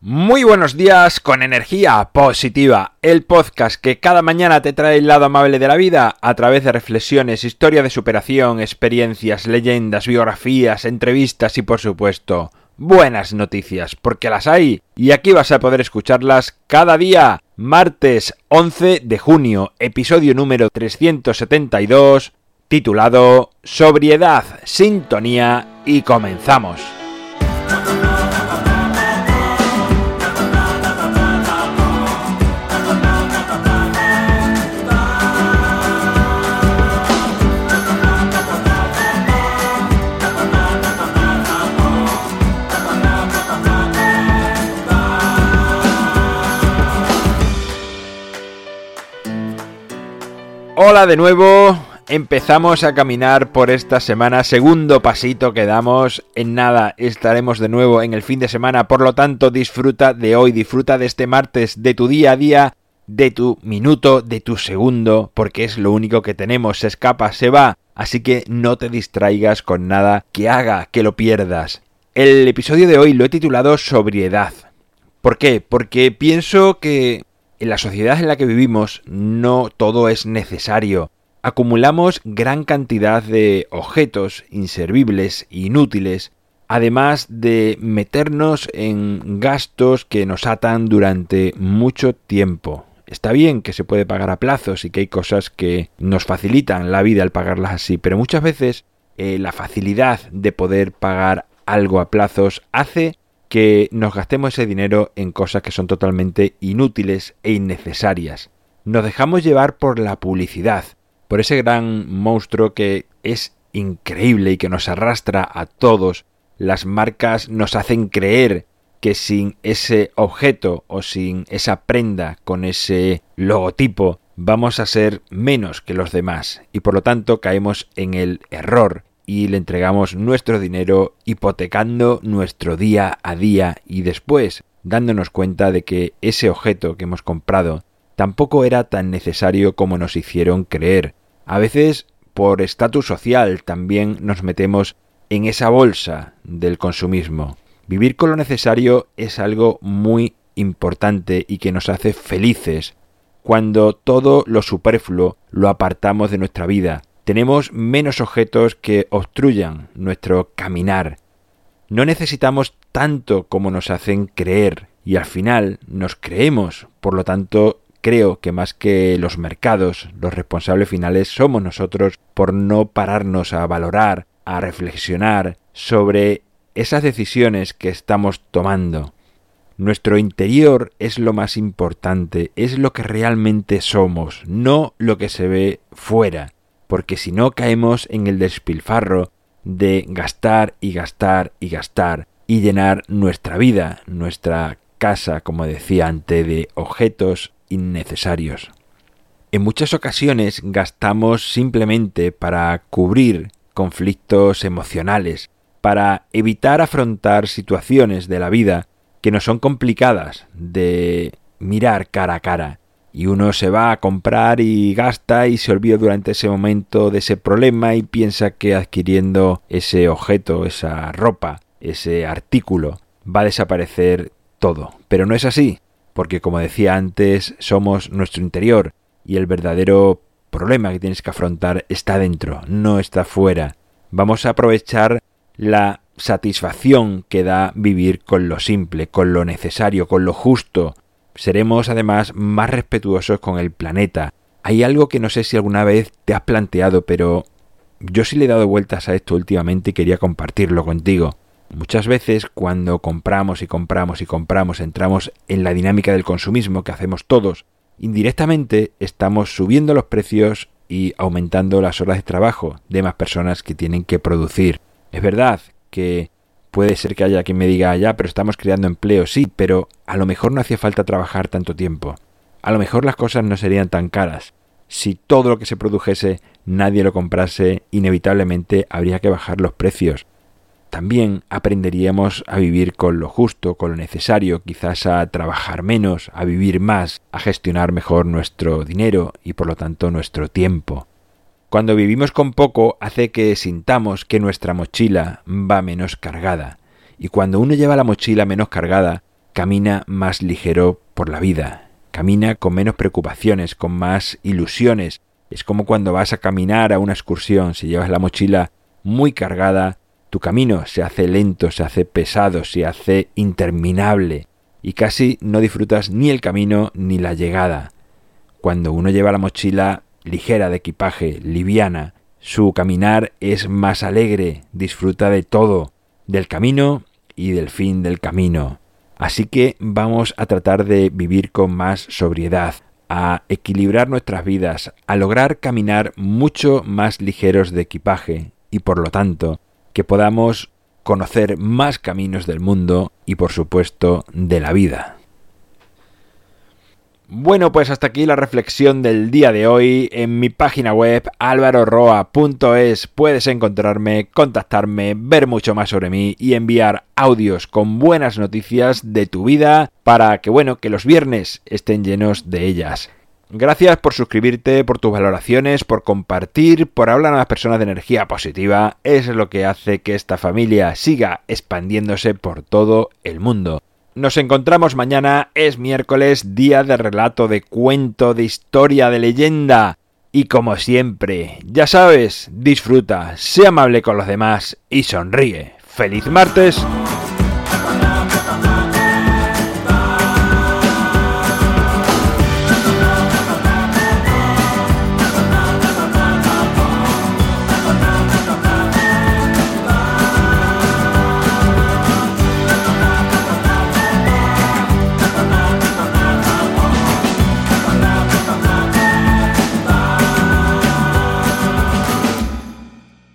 Muy buenos días con energía positiva, el podcast que cada mañana te trae el lado amable de la vida a través de reflexiones, historia de superación, experiencias, leyendas, biografías, entrevistas y por supuesto buenas noticias, porque las hay y aquí vas a poder escucharlas cada día. Martes 11 de junio, episodio número 372, titulado Sobriedad, Sintonía y comenzamos. De nuevo, empezamos a caminar por esta semana, segundo pasito que damos, en nada estaremos de nuevo en el fin de semana, por lo tanto disfruta de hoy, disfruta de este martes, de tu día a día, de tu minuto, de tu segundo, porque es lo único que tenemos, se escapa, se va, así que no te distraigas con nada que haga que lo pierdas. El episodio de hoy lo he titulado Sobriedad. ¿Por qué? Porque pienso que en la sociedad en la que vivimos no todo es necesario. Acumulamos gran cantidad de objetos inservibles, inútiles, además de meternos en gastos que nos atan durante mucho tiempo. Está bien que se puede pagar a plazos y que hay cosas que nos facilitan la vida al pagarlas así, pero muchas veces eh, la facilidad de poder pagar algo a plazos hace que nos gastemos ese dinero en cosas que son totalmente inútiles e innecesarias. Nos dejamos llevar por la publicidad, por ese gran monstruo que es increíble y que nos arrastra a todos. Las marcas nos hacen creer que sin ese objeto o sin esa prenda con ese logotipo vamos a ser menos que los demás y por lo tanto caemos en el error y le entregamos nuestro dinero hipotecando nuestro día a día y después dándonos cuenta de que ese objeto que hemos comprado tampoco era tan necesario como nos hicieron creer. A veces por estatus social también nos metemos en esa bolsa del consumismo. Vivir con lo necesario es algo muy importante y que nos hace felices cuando todo lo superfluo lo apartamos de nuestra vida tenemos menos objetos que obstruyan nuestro caminar. No necesitamos tanto como nos hacen creer y al final nos creemos. Por lo tanto, creo que más que los mercados, los responsables finales somos nosotros por no pararnos a valorar, a reflexionar sobre esas decisiones que estamos tomando. Nuestro interior es lo más importante, es lo que realmente somos, no lo que se ve fuera porque si no caemos en el despilfarro de gastar y gastar y gastar y llenar nuestra vida, nuestra casa, como decía antes, de objetos innecesarios. En muchas ocasiones gastamos simplemente para cubrir conflictos emocionales, para evitar afrontar situaciones de la vida que no son complicadas de mirar cara a cara y uno se va a comprar y gasta y se olvida durante ese momento de ese problema y piensa que adquiriendo ese objeto, esa ropa, ese artículo, va a desaparecer todo. Pero no es así, porque como decía antes, somos nuestro interior y el verdadero problema que tienes que afrontar está dentro, no está fuera. Vamos a aprovechar la satisfacción que da vivir con lo simple, con lo necesario, con lo justo, Seremos además más respetuosos con el planeta. Hay algo que no sé si alguna vez te has planteado, pero yo sí le he dado vueltas a esto últimamente y quería compartirlo contigo. Muchas veces cuando compramos y compramos y compramos entramos en la dinámica del consumismo que hacemos todos. Indirectamente estamos subiendo los precios y aumentando las horas de trabajo de más personas que tienen que producir. Es verdad que Puede ser que haya quien me diga, ya, pero estamos creando empleo, sí, pero a lo mejor no hacía falta trabajar tanto tiempo. A lo mejor las cosas no serían tan caras. Si todo lo que se produjese nadie lo comprase, inevitablemente habría que bajar los precios. También aprenderíamos a vivir con lo justo, con lo necesario, quizás a trabajar menos, a vivir más, a gestionar mejor nuestro dinero y por lo tanto nuestro tiempo. Cuando vivimos con poco hace que sintamos que nuestra mochila va menos cargada. Y cuando uno lleva la mochila menos cargada, camina más ligero por la vida, camina con menos preocupaciones, con más ilusiones. Es como cuando vas a caminar a una excursión, si llevas la mochila muy cargada, tu camino se hace lento, se hace pesado, se hace interminable y casi no disfrutas ni el camino ni la llegada. Cuando uno lleva la mochila ligera de equipaje, liviana, su caminar es más alegre, disfruta de todo, del camino y del fin del camino. Así que vamos a tratar de vivir con más sobriedad, a equilibrar nuestras vidas, a lograr caminar mucho más ligeros de equipaje y por lo tanto que podamos conocer más caminos del mundo y por supuesto de la vida. Bueno, pues hasta aquí la reflexión del día de hoy. En mi página web alvaroroa.es puedes encontrarme, contactarme, ver mucho más sobre mí y enviar audios con buenas noticias de tu vida para que, bueno, que los viernes estén llenos de ellas. Gracias por suscribirte, por tus valoraciones, por compartir, por hablar a las personas de energía positiva. Es lo que hace que esta familia siga expandiéndose por todo el mundo. Nos encontramos mañana, es miércoles, día de relato, de cuento, de historia, de leyenda. Y como siempre, ya sabes, disfruta, sé amable con los demás y sonríe. ¡Feliz martes!